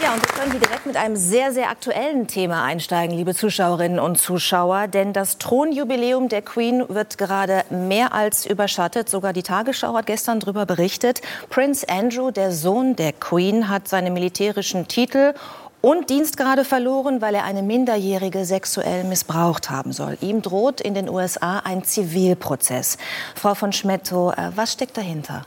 Ja, und wir können hier direkt mit einem sehr, sehr aktuellen Thema einsteigen, liebe Zuschauerinnen und Zuschauer. Denn das Thronjubiläum der Queen wird gerade mehr als überschattet. Sogar die Tagesschau hat gestern darüber berichtet. Prince Andrew, der Sohn der Queen, hat seine militärischen Titel und Dienstgrade verloren, weil er eine Minderjährige sexuell missbraucht haben soll. Ihm droht in den USA ein Zivilprozess. Frau von Schmetto, äh, was steckt dahinter?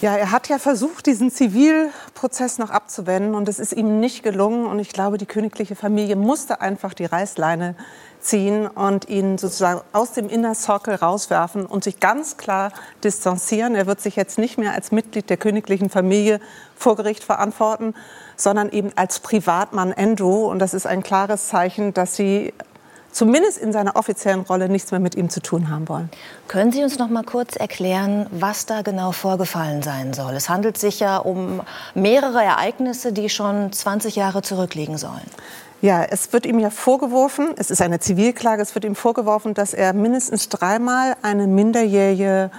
Ja, er hat ja versucht, diesen Zivilprozess noch abzuwenden und es ist ihm nicht gelungen. Und ich glaube, die königliche Familie musste einfach die Reißleine ziehen und ihn sozusagen aus dem Inner Circle rauswerfen und sich ganz klar distanzieren. Er wird sich jetzt nicht mehr als Mitglied der königlichen Familie vor Gericht verantworten, sondern eben als Privatmann Andrew. Und das ist ein klares Zeichen, dass sie zumindest in seiner offiziellen Rolle nichts mehr mit ihm zu tun haben wollen. Können Sie uns noch mal kurz erklären, was da genau vorgefallen sein soll? Es handelt sich ja um mehrere Ereignisse, die schon 20 Jahre zurückliegen sollen. Ja, es wird ihm ja vorgeworfen, es ist eine Zivilklage, es wird ihm vorgeworfen, dass er mindestens dreimal eine Minderjährige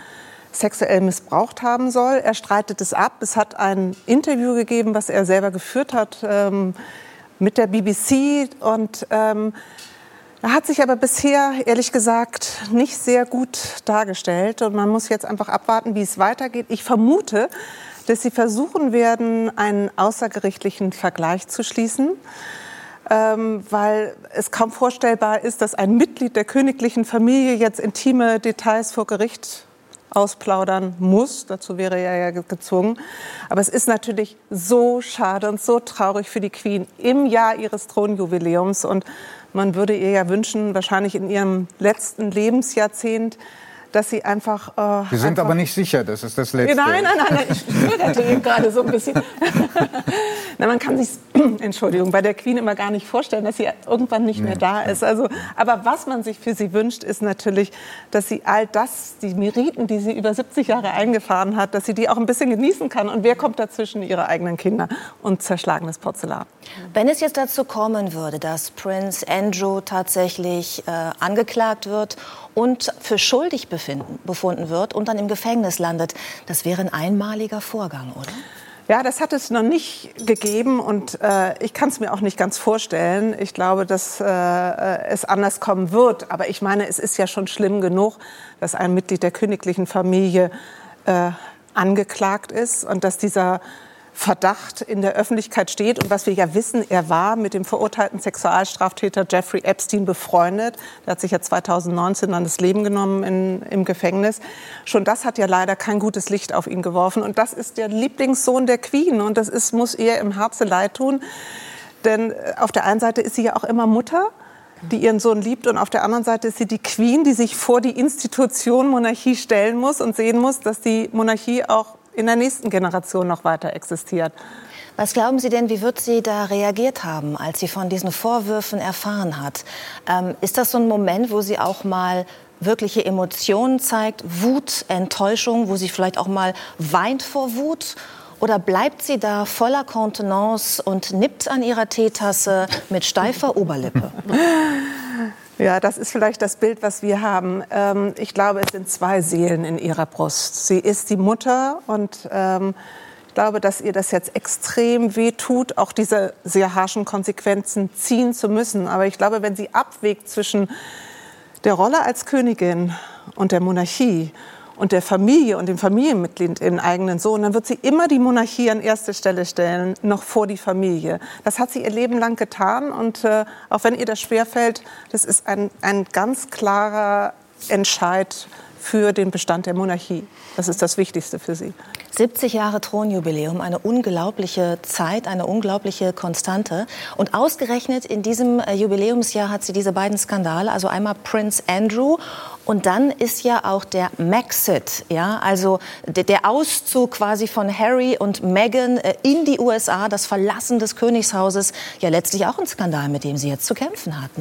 sexuell missbraucht haben soll. Er streitet es ab. Es hat ein Interview gegeben, was er selber geführt hat ähm, mit der BBC und ähm, er hat sich aber bisher, ehrlich gesagt, nicht sehr gut dargestellt. Und man muss jetzt einfach abwarten, wie es weitergeht. Ich vermute, dass sie versuchen werden, einen außergerichtlichen Vergleich zu schließen. Ähm, weil es kaum vorstellbar ist, dass ein Mitglied der königlichen Familie jetzt intime Details vor Gericht ausplaudern muss. Dazu wäre er ja gezwungen. Aber es ist natürlich so schade und so traurig für die Queen im Jahr ihres Thronjubiläums. Und man würde ihr ja wünschen, wahrscheinlich in ihrem letzten Lebensjahrzehnt, dass sie einfach. Äh, Sie sind einfach aber nicht sicher, das ist das Letzte. Nein, nein, nein, nein ich zögerte eben gerade so ein bisschen. Na, man kann sich, Entschuldigung, bei der Queen immer gar nicht vorstellen, dass sie irgendwann nicht nee. mehr da ist. Also, aber was man sich für sie wünscht, ist natürlich, dass sie all das, die Meriten, die sie über 70 Jahre eingefahren hat, dass sie die auch ein bisschen genießen kann. Und wer kommt dazwischen? Ihre eigenen Kinder und zerschlagenes Porzellan. Wenn es jetzt dazu kommen würde, dass Prince Andrew tatsächlich äh, angeklagt wird und für schuldig befinden, befunden wird und dann im Gefängnis landet. Das wäre ein einmaliger Vorgang, oder? Ja, das hat es noch nicht gegeben und äh, ich kann es mir auch nicht ganz vorstellen. Ich glaube, dass äh, es anders kommen wird. Aber ich meine, es ist ja schon schlimm genug, dass ein Mitglied der königlichen Familie äh, angeklagt ist und dass dieser Verdacht in der Öffentlichkeit steht. Und was wir ja wissen, er war mit dem verurteilten Sexualstraftäter Jeffrey Epstein befreundet. Der hat sich ja 2019 dann das Leben genommen in, im Gefängnis. Schon das hat ja leider kein gutes Licht auf ihn geworfen. Und das ist der Lieblingssohn der Queen. Und das ist, muss ihr im Herzen leid tun. Denn äh, auf der einen Seite ist sie ja auch immer Mutter die ihren Sohn liebt. Und auf der anderen Seite ist sie die Queen, die sich vor die Institution Monarchie stellen muss und sehen muss, dass die Monarchie auch in der nächsten Generation noch weiter existiert. Was glauben Sie denn, wie wird sie da reagiert haben, als sie von diesen Vorwürfen erfahren hat? Ähm, ist das so ein Moment, wo sie auch mal wirkliche Emotionen zeigt, Wut, Enttäuschung, wo sie vielleicht auch mal weint vor Wut? Oder bleibt sie da voller Kontenance und nippt an ihrer Teetasse mit steifer Oberlippe? Ja, das ist vielleicht das Bild, was wir haben. Ähm, ich glaube, es sind zwei Seelen in ihrer Brust. Sie ist die Mutter und ähm, ich glaube, dass ihr das jetzt extrem weh tut, auch diese sehr harschen Konsequenzen ziehen zu müssen. Aber ich glaube, wenn sie abwägt zwischen der Rolle als Königin und der Monarchie und der Familie und dem Familienmitglied, den eigenen Sohn, dann wird sie immer die Monarchie an erste Stelle stellen, noch vor die Familie. Das hat sie ihr Leben lang getan und äh, auch wenn ihr das schwerfällt, das ist ein, ein ganz klarer Entscheid für den Bestand der Monarchie. Das ist das Wichtigste für sie. 70 Jahre Thronjubiläum, eine unglaubliche Zeit, eine unglaubliche Konstante. Und ausgerechnet in diesem äh, Jubiläumsjahr hat sie diese beiden Skandale, also einmal Prince Andrew und dann ist ja auch der Maxit, ja, also der Auszug quasi von Harry und Meghan äh, in die USA, das Verlassen des Königshauses, ja letztlich auch ein Skandal, mit dem sie jetzt zu kämpfen hat.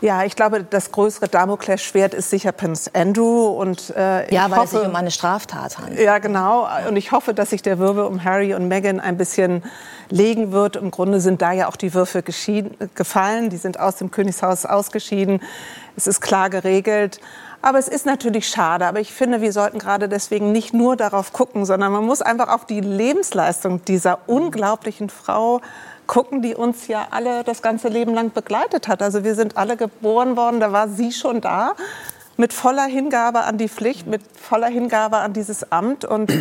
Ja, ich glaube, das größere Damoklesschwert ist sicher Prince Andrew. Und, äh, ja, weil hoffe, es sich um eine Straftat handelt. Ja, genau. Und ich hoffe, dass sich der Wirbel um Harry und Meghan ein bisschen legen wird. Im Grunde sind da ja auch die Würfe gefallen. Die sind aus dem Königshaus ausgeschieden. Es ist klar geregelt. Aber es ist natürlich schade. Aber ich finde, wir sollten gerade deswegen nicht nur darauf gucken, sondern man muss einfach auf die Lebensleistung dieser unglaublichen Frau gucken, die uns ja alle das ganze Leben lang begleitet hat. Also wir sind alle geboren worden, da war sie schon da, mit voller Hingabe an die Pflicht, mit voller Hingabe an dieses Amt. Und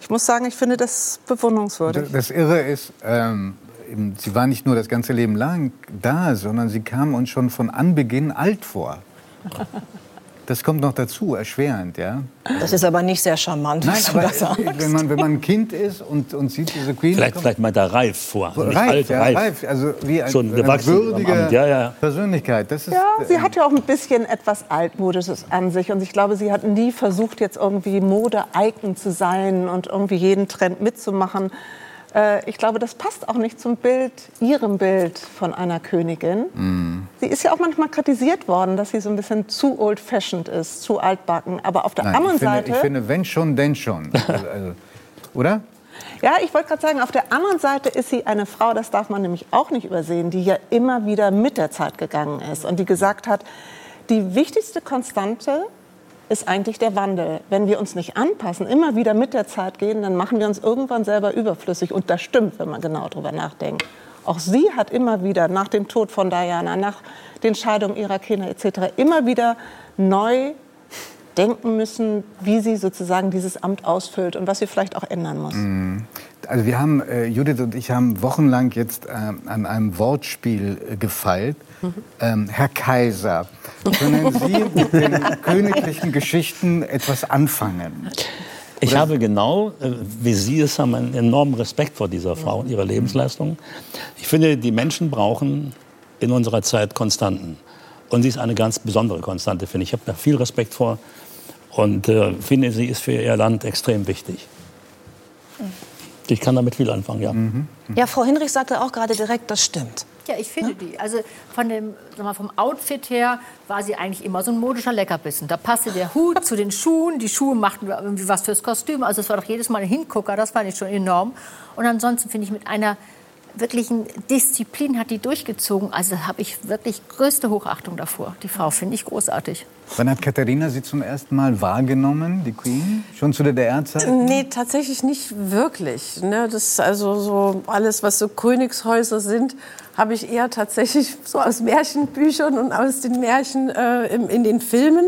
ich muss sagen, ich finde das bewundernswürdig. Das Irre ist, ähm, sie war nicht nur das ganze Leben lang da, sondern sie kam uns schon von Anbeginn alt vor. Das kommt noch dazu, erschwerend, ja. Das ist aber nicht sehr charmant, Nein, aber wenn man, wenn man ein Kind ist und, und sieht diese Queen... Vielleicht, vielleicht meint er reif vor. Reif, alt, ja, reif. reif. Also wie ein, Schon eine würdige ja, ja. Persönlichkeit. Das ist, ja, sie hat ja auch ein bisschen etwas Altmodisches an sich. Und ich glaube, sie hat nie versucht, jetzt irgendwie Mode-Icon zu sein und irgendwie jeden Trend mitzumachen. Äh, ich glaube, das passt auch nicht zum Bild, ihrem Bild von einer Königin. Mm. Sie ist ja auch manchmal kritisiert worden, dass sie so ein bisschen zu old-fashioned ist, zu altbacken. Aber auf der Nein, anderen ich finde, Seite. Ich finde, wenn schon, denn schon. Also, also, oder? Ja, ich wollte gerade sagen, auf der anderen Seite ist sie eine Frau, das darf man nämlich auch nicht übersehen, die ja immer wieder mit der Zeit gegangen ist und die gesagt hat, die wichtigste Konstante ist eigentlich der Wandel. Wenn wir uns nicht anpassen, immer wieder mit der Zeit gehen, dann machen wir uns irgendwann selber überflüssig. Und das stimmt, wenn man genau darüber nachdenkt. Auch sie hat immer wieder nach dem Tod von Diana, nach den Scheidungen ihrer Kinder etc. immer wieder neu denken müssen, wie sie sozusagen dieses Amt ausfüllt und was sie vielleicht auch ändern muss. Mhm. Also wir haben, äh, Judith und ich haben wochenlang jetzt äh, an einem Wortspiel äh, gefeilt. Mhm. Ähm, Herr Kaiser, können Sie mit den königlichen Geschichten etwas anfangen? Ich Oder? habe genau, äh, wie Sie es haben, einen enormen Respekt vor dieser Frau und ihrer Lebensleistung. Ich finde, die Menschen brauchen in unserer Zeit Konstanten. Und sie ist eine ganz besondere Konstante, finde ich. Ich habe da viel Respekt vor und äh, finde, sie ist für ihr Land extrem wichtig. Ich kann damit viel anfangen, ja. Mhm. Ja, Frau Hinrich sagte auch gerade direkt, das stimmt. Ja, ich finde die. Also von dem, sag mal, vom Outfit her war sie eigentlich immer so ein modischer Leckerbissen. Da passte der Hut zu den Schuhen, die Schuhe machten irgendwie was fürs Kostüm. Also es war doch jedes Mal ein Hingucker, das fand ich schon enorm. Und ansonsten finde ich mit einer wirklichen Disziplin hat die durchgezogen. Also habe ich wirklich größte Hochachtung davor. Die Frau finde ich großartig. Wann hat Katharina Sie zum ersten Mal wahrgenommen, die Queen? Schon zu der DDR-Zeit? Nee, tatsächlich nicht wirklich. Ne? Das ist also so alles, was so Königshäuser sind, habe ich eher tatsächlich so aus Märchenbüchern und aus den Märchen äh, in, in den Filmen.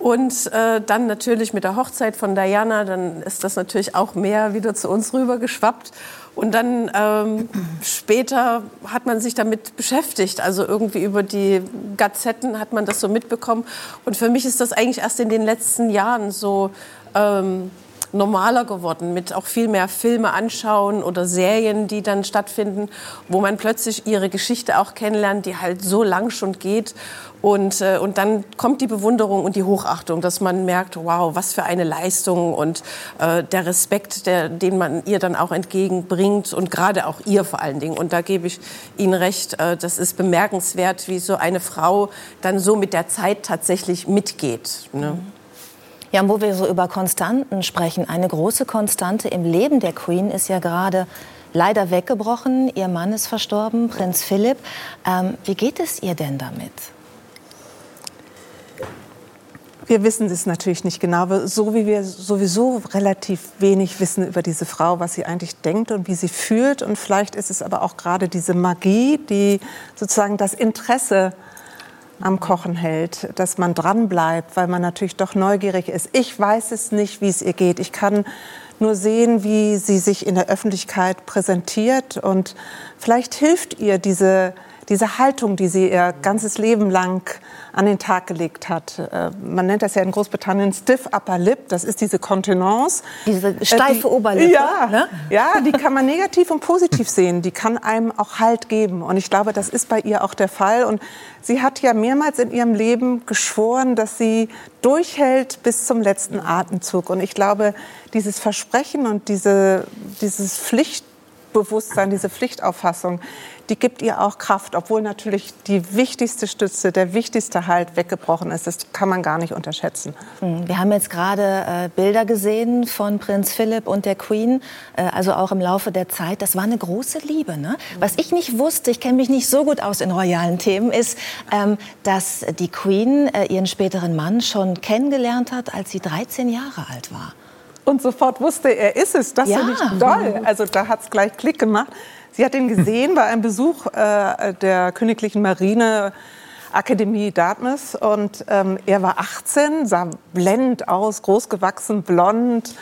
Und äh, dann natürlich mit der Hochzeit von Diana, dann ist das natürlich auch mehr wieder zu uns rüber geschwappt. Und dann ähm, später hat man sich damit beschäftigt. Also irgendwie über die Gazetten hat man das so mitbekommen. Und für mich ist das eigentlich erst in den letzten Jahren so ähm, normaler geworden, mit auch viel mehr Filme anschauen oder Serien, die dann stattfinden, wo man plötzlich ihre Geschichte auch kennenlernt, die halt so lang schon geht. Und, äh, und dann kommt die Bewunderung und die Hochachtung, dass man merkt, wow, was für eine Leistung und äh, der Respekt, der, den man ihr dann auch entgegenbringt und gerade auch ihr vor allen Dingen. Und da gebe ich Ihnen recht, äh, das ist bemerkenswert, wie so eine Frau dann so mit der Zeit tatsächlich mitgeht. Ne? Ja, wo wir so über Konstanten sprechen, eine große Konstante im Leben der Queen ist ja gerade leider weggebrochen. Ihr Mann ist verstorben, Prinz Philipp. Ähm, wie geht es ihr denn damit? Wir wissen es natürlich nicht genau, so wie wir sowieso relativ wenig wissen über diese Frau, was sie eigentlich denkt und wie sie fühlt. Und vielleicht ist es aber auch gerade diese Magie, die sozusagen das Interesse am Kochen hält, dass man dran bleibt, weil man natürlich doch neugierig ist. Ich weiß es nicht, wie es ihr geht. Ich kann nur sehen, wie sie sich in der Öffentlichkeit präsentiert und vielleicht hilft ihr diese diese Haltung, die sie ihr ganzes Leben lang an den Tag gelegt hat. Äh, man nennt das ja in Großbritannien stiff upper lip. Das ist diese Kontenance. Diese steife äh, die, Oberlippe. Ja, ne? ja, die kann man negativ und positiv sehen. Die kann einem auch Halt geben. Und ich glaube, das ist bei ihr auch der Fall. Und sie hat ja mehrmals in ihrem Leben geschworen, dass sie durchhält bis zum letzten Atemzug. Und ich glaube, dieses Versprechen und diese, dieses Pflicht Pflichtbewusstsein, diese Pflichtauffassung, die gibt ihr auch Kraft, obwohl natürlich die wichtigste Stütze, der wichtigste Halt weggebrochen ist. Das kann man gar nicht unterschätzen. Hm, wir haben jetzt gerade äh, Bilder gesehen von Prinz Philipp und der Queen, äh, also auch im Laufe der Zeit. Das war eine große Liebe. Ne? Was ich nicht wusste, ich kenne mich nicht so gut aus in royalen Themen, ist, ähm, dass die Queen äh, ihren späteren Mann schon kennengelernt hat, als sie 13 Jahre alt war. Und sofort wusste, er ist es. Das ja. finde ich toll. Also da hat es gleich Klick gemacht. Sie hat ihn gesehen bei einem Besuch äh, der Königlichen Marine. Akademie Dartmouth und ähm, er war 18, sah blendend aus, großgewachsen, blond,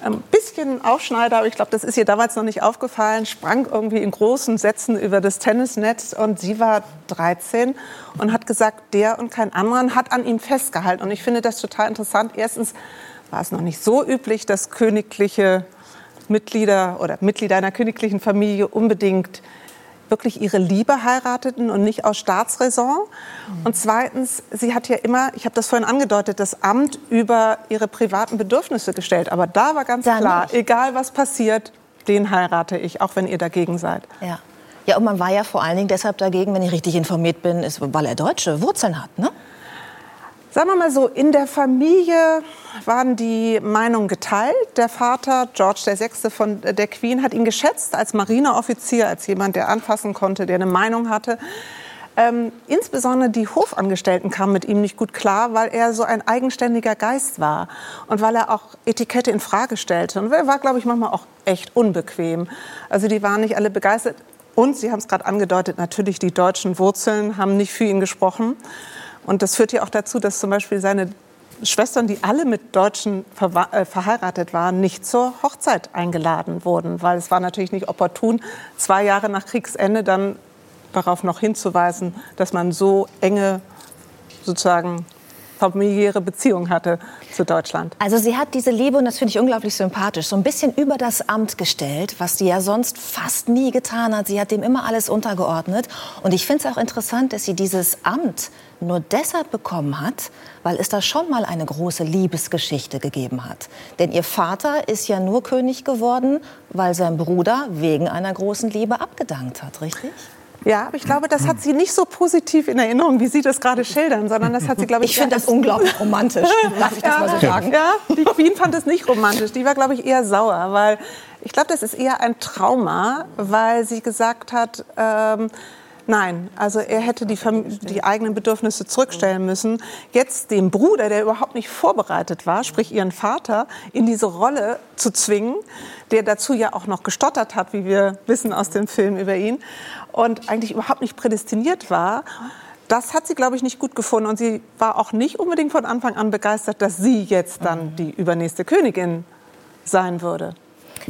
ein bisschen Aufschneider, aber ich glaube, das ist ihr damals noch nicht aufgefallen, sprang irgendwie in großen Sätzen über das Tennisnetz und sie war 13 und hat gesagt, der und kein anderer hat an ihm festgehalten und ich finde das total interessant. Erstens war es noch nicht so üblich, dass königliche Mitglieder oder Mitglieder einer königlichen Familie unbedingt wirklich ihre Liebe heirateten und nicht aus Staatsräson. Und zweitens, sie hat ja immer, ich habe das vorhin angedeutet, das Amt über ihre privaten Bedürfnisse gestellt. Aber da war ganz da klar, nicht. egal was passiert, den heirate ich, auch wenn ihr dagegen seid. Ja. Ja, und man war ja vor allen Dingen deshalb dagegen, wenn ich richtig informiert bin, ist, weil er deutsche Wurzeln hat, ne? Sagen wir mal so, in der Familie waren die Meinungen geteilt. Der Vater, George VI. von der Queen, hat ihn geschätzt als Marineoffizier, als jemand, der anfassen konnte, der eine Meinung hatte. Ähm, insbesondere die Hofangestellten kamen mit ihm nicht gut klar, weil er so ein eigenständiger Geist war und weil er auch Etikette in Frage stellte. Und er war, glaube ich, manchmal auch echt unbequem. Also die waren nicht alle begeistert. Und Sie haben es gerade angedeutet, natürlich die deutschen Wurzeln haben nicht für ihn gesprochen. Und das führt ja auch dazu, dass zum Beispiel seine Schwestern, die alle mit Deutschen äh, verheiratet waren, nicht zur Hochzeit eingeladen wurden, weil es war natürlich nicht opportun, zwei Jahre nach Kriegsende dann darauf noch hinzuweisen, dass man so enge sozusagen familiäre Beziehung hatte zu Deutschland. Also sie hat diese Liebe, und das finde ich unglaublich sympathisch, so ein bisschen über das Amt gestellt, was sie ja sonst fast nie getan hat. Sie hat dem immer alles untergeordnet. Und ich finde es auch interessant, dass sie dieses Amt nur deshalb bekommen hat, weil es da schon mal eine große Liebesgeschichte gegeben hat. Denn ihr Vater ist ja nur König geworden, weil sein Bruder wegen einer großen Liebe abgedankt hat, richtig? Ja, aber ich glaube, das hat sie nicht so positiv in Erinnerung, wie Sie das gerade schildern, sondern das hat sie, glaube ich, ich finde das unglaublich romantisch. Darf ich das ja, mal so sagen? Ja, die Queen fand es nicht romantisch. Die war, glaube ich, eher sauer, weil ich glaube, das ist eher ein Trauma, weil sie gesagt hat, ähm, Nein, also er hätte die, die, eigenen Bedürfnisse zurückstellen müssen. Jetzt den Bruder, der überhaupt nicht vorbereitet war, sprich ihren Vater, in diese Rolle zu zwingen, der dazu ja auch noch gestottert hat, wie wir wissen aus dem Film über ihn, und eigentlich überhaupt nicht prädestiniert war. Das hat sie, glaube ich, nicht gut gefunden. Und sie war auch nicht unbedingt von Anfang an begeistert, dass sie jetzt dann die übernächste Königin sein würde.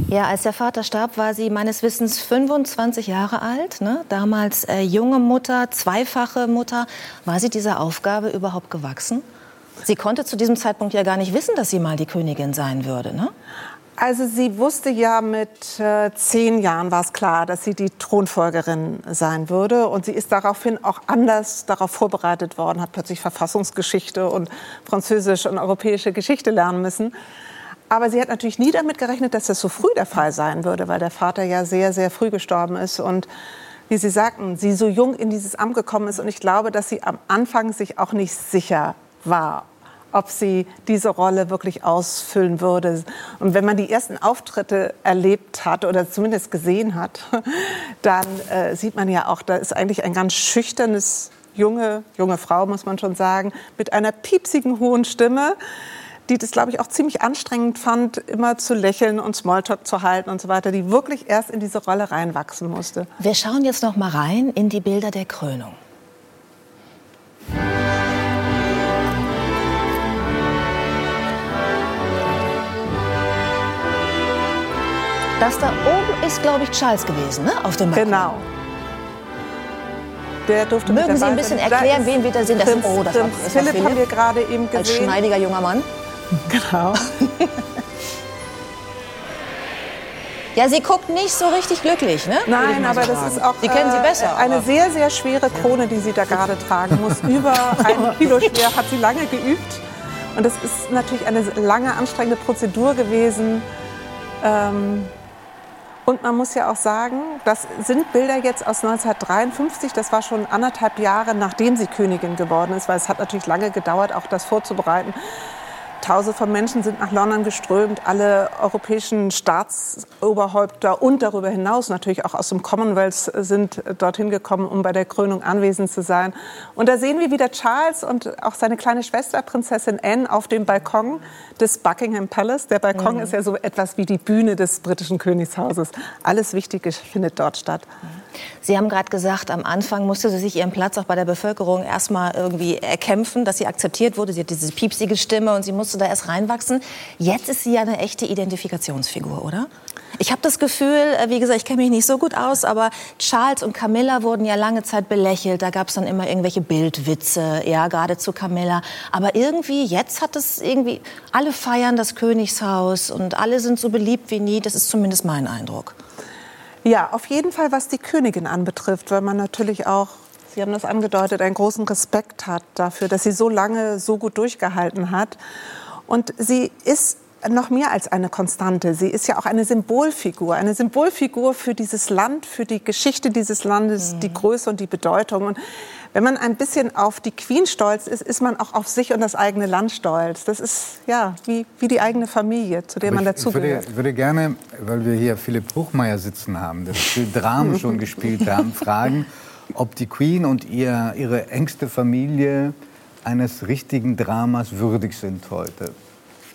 Ja, als der Vater starb, war sie meines Wissens 25 Jahre alt. Ne? Damals äh, junge Mutter, zweifache Mutter. War sie dieser Aufgabe überhaupt gewachsen? Sie konnte zu diesem Zeitpunkt ja gar nicht wissen, dass sie mal die Königin sein würde. Ne? Also sie wusste ja mit äh, zehn Jahren war es klar, dass sie die Thronfolgerin sein würde. Und sie ist daraufhin auch anders darauf vorbereitet worden, hat plötzlich Verfassungsgeschichte und französische und europäische Geschichte lernen müssen. Aber sie hat natürlich nie damit gerechnet, dass das so früh der Fall sein würde, weil der Vater ja sehr, sehr früh gestorben ist und wie Sie sagten, sie so jung in dieses Amt gekommen ist. Und ich glaube, dass sie am Anfang sich auch nicht sicher war, ob sie diese Rolle wirklich ausfüllen würde. Und wenn man die ersten Auftritte erlebt hat oder zumindest gesehen hat, dann äh, sieht man ja auch, da ist eigentlich ein ganz schüchternes junge, junge Frau, muss man schon sagen, mit einer piepsigen hohen Stimme die das, glaube ich, auch ziemlich anstrengend fand, immer zu lächeln und Smalltalk zu halten und so weiter, die wirklich erst in diese Rolle reinwachsen musste. Wir schauen jetzt noch mal rein in die Bilder der Krönung. Das da oben ist, glaube ich, Charles gewesen, ne? Auf dem Balkon. Genau. Der durfte Mögen Sie ein bisschen erklären, wen wir da sehen? Das, Prinz, oh, das Prinz war, Philipp, Philipp haben wir gerade eben gesehen. Als schneidiger junger Mann. Genau. Ja, sie guckt nicht so richtig glücklich, ne? Nein, aber das ist auch sie kennen sie besser, äh, eine sehr, sehr schwere Krone, die sie da gerade tragen muss. Über ein Kilo schwer, hat sie lange geübt. Und das ist natürlich eine lange, anstrengende Prozedur gewesen. Ähm, Und man muss ja auch sagen, das sind Bilder jetzt aus 1953. Das war schon anderthalb Jahre, nachdem sie Königin geworden ist, weil es hat natürlich lange gedauert, auch das vorzubereiten. Tausende von Menschen sind nach London geströmt, alle europäischen Staatsoberhäupter und darüber hinaus natürlich auch aus dem Commonwealth sind dorthin gekommen, um bei der Krönung anwesend zu sein. Und da sehen wir wieder Charles und auch seine kleine Schwester Prinzessin Anne auf dem Balkon des Buckingham Palace. Der Balkon mhm. ist ja so etwas wie die Bühne des britischen Königshauses. Alles Wichtige findet dort statt. Sie haben gerade gesagt, am Anfang musste sie sich ihren Platz auch bei der Bevölkerung erstmal irgendwie erkämpfen, dass sie akzeptiert wurde. Sie hat diese piepsige Stimme und sie musste da erst reinwachsen. Jetzt ist sie ja eine echte Identifikationsfigur, oder? Ich habe das Gefühl, äh, wie gesagt, ich kenne mich nicht so gut aus, aber Charles und Camilla wurden ja lange Zeit belächelt. Da gab es dann immer irgendwelche Bildwitze, ja, gerade zu Camilla. Aber irgendwie, jetzt hat es irgendwie, alle feiern das Königshaus und alle sind so beliebt wie nie. Das ist zumindest mein Eindruck. Ja, auf jeden Fall, was die Königin anbetrifft, weil man natürlich auch, Sie haben das angedeutet, einen großen Respekt hat dafür, dass sie so lange so gut durchgehalten hat. Und sie ist noch mehr als eine Konstante. Sie ist ja auch eine Symbolfigur, eine Symbolfigur für dieses Land, für die Geschichte dieses Landes, mhm. die Größe und die Bedeutung. Und wenn man ein bisschen auf die Queen stolz ist, ist man auch auf sich und das eigene Land stolz. Das ist ja wie, wie die eigene Familie, zu der man dazugehört. Ich würde, würde gerne, weil wir hier Philipp Bruchmeier sitzen haben, der viel Dramen schon gespielt haben, fragen, ob die Queen und ihr, ihre engste Familie eines richtigen Dramas würdig sind heute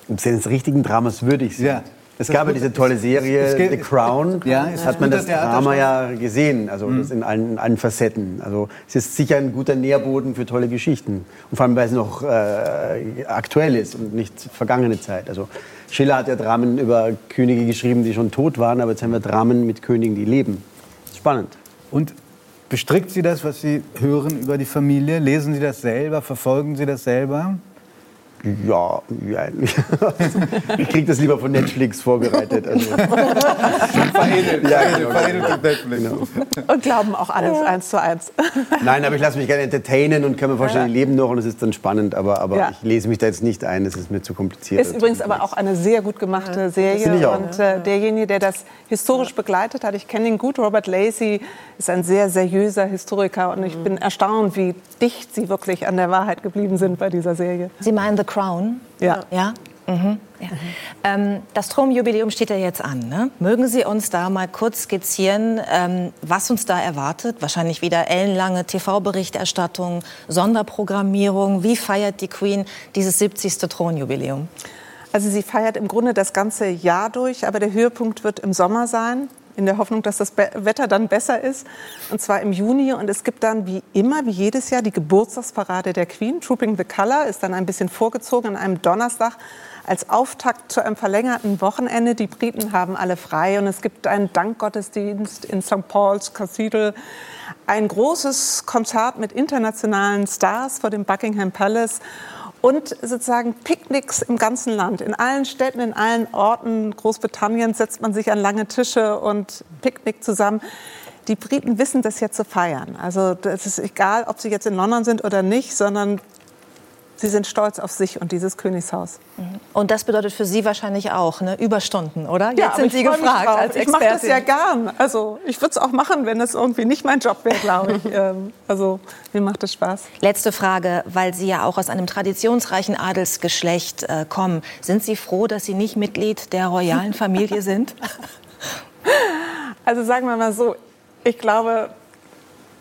ob sie eines richtigen Dramas würdig sind. Ja. Es gab ja diese tolle Serie The Crown. Ja, es hat man das Drama ja gesehen, also mhm. in, allen, in allen Facetten. Also es ist sicher ein guter Nährboden für tolle Geschichten. Und vor allem, weil es noch äh, aktuell ist und nicht vergangene Zeit. Also Schiller hat ja Dramen über Könige geschrieben, die schon tot waren, aber jetzt haben wir Dramen mit Königen, die leben. Spannend. Und bestrickt Sie das, was Sie hören über die Familie? Lesen Sie das selber? Verfolgen Sie das selber? Ja, ja. ich kriege das lieber von Netflix vorbereitet. Also. ja, genau, genau. Und glauben auch alles ja. eins zu eins. Nein, aber ich lasse mich gerne entertainen und kann mir vorstellen, die leben noch und es ist dann spannend. Aber, aber ja. ich lese mich da jetzt nicht ein, das ist mir zu kompliziert. Ist übrigens aber auch eine sehr gut gemachte Serie. Und äh, derjenige, der das historisch begleitet hat, ich kenne ihn gut, Robert Lacey, ist ein sehr seriöser Historiker. Und ich mhm. bin erstaunt, wie dicht sie wirklich an der Wahrheit geblieben sind bei dieser Serie. Sie meinen The Crown. Ja. ja? Mhm. Ja. Ähm, das Thronjubiläum steht ja jetzt an. Ne? Mögen Sie uns da mal kurz skizzieren, ähm, was uns da erwartet? Wahrscheinlich wieder ellenlange TV-Berichterstattung, Sonderprogrammierung. Wie feiert die Queen dieses 70. Thronjubiläum? Also sie feiert im Grunde das ganze Jahr durch, aber der Höhepunkt wird im Sommer sein in der Hoffnung, dass das Wetter dann besser ist. Und zwar im Juni. Und es gibt dann wie immer, wie jedes Jahr, die Geburtstagsparade der Queen. Trooping the Color ist dann ein bisschen vorgezogen an einem Donnerstag als Auftakt zu einem verlängerten Wochenende. Die Briten haben alle frei und es gibt einen Dankgottesdienst in St. Paul's Cathedral. Ein großes Konzert mit internationalen Stars vor dem Buckingham Palace und sozusagen Picknicks im ganzen Land. In allen Städten, in allen Orten Großbritanniens setzt man sich an lange Tische und Picknick zusammen. Die Briten wissen das jetzt zu feiern. Also es ist egal, ob sie jetzt in London sind oder nicht, sondern Sie sind stolz auf sich und dieses Königshaus. Mhm. Und das bedeutet für Sie wahrscheinlich auch ne? Überstunden, oder? Jetzt ja, sind Sie gefragt als Expertin. Ich mache das ja gern. Also ich würde es auch machen, wenn es irgendwie nicht mein Job wäre, glaube ich. Ähm, also mir macht es Spaß. Letzte Frage, weil Sie ja auch aus einem traditionsreichen Adelsgeschlecht äh, kommen. Sind Sie froh, dass Sie nicht Mitglied der royalen Familie sind? Also sagen wir mal so, ich glaube,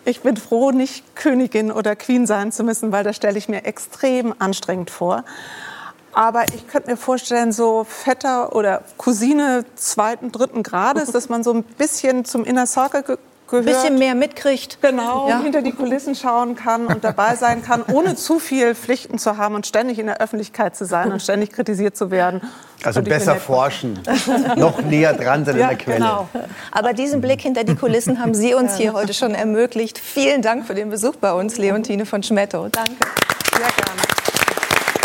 ich bin froh, nicht Königin oder Queen sein zu müssen, weil das stelle ich mir extrem anstrengend vor. Aber ich könnte mir vorstellen, so Vetter oder Cousine zweiten, dritten Grades, dass man so ein bisschen zum Inner Circle gehört. Ein bisschen mehr mitkriegt. Genau, ja. hinter die Kulissen schauen kann und dabei sein kann, ohne zu viel Pflichten zu haben und ständig in der Öffentlichkeit zu sein und ständig kritisiert zu werden. Also besser forschen, noch näher dran sein ja, an der Quelle. Genau. Aber diesen Blick hinter die Kulissen haben Sie uns hier heute schon ermöglicht. Vielen Dank für den Besuch bei uns, Leontine von Schmetto. Danke. Sehr gerne.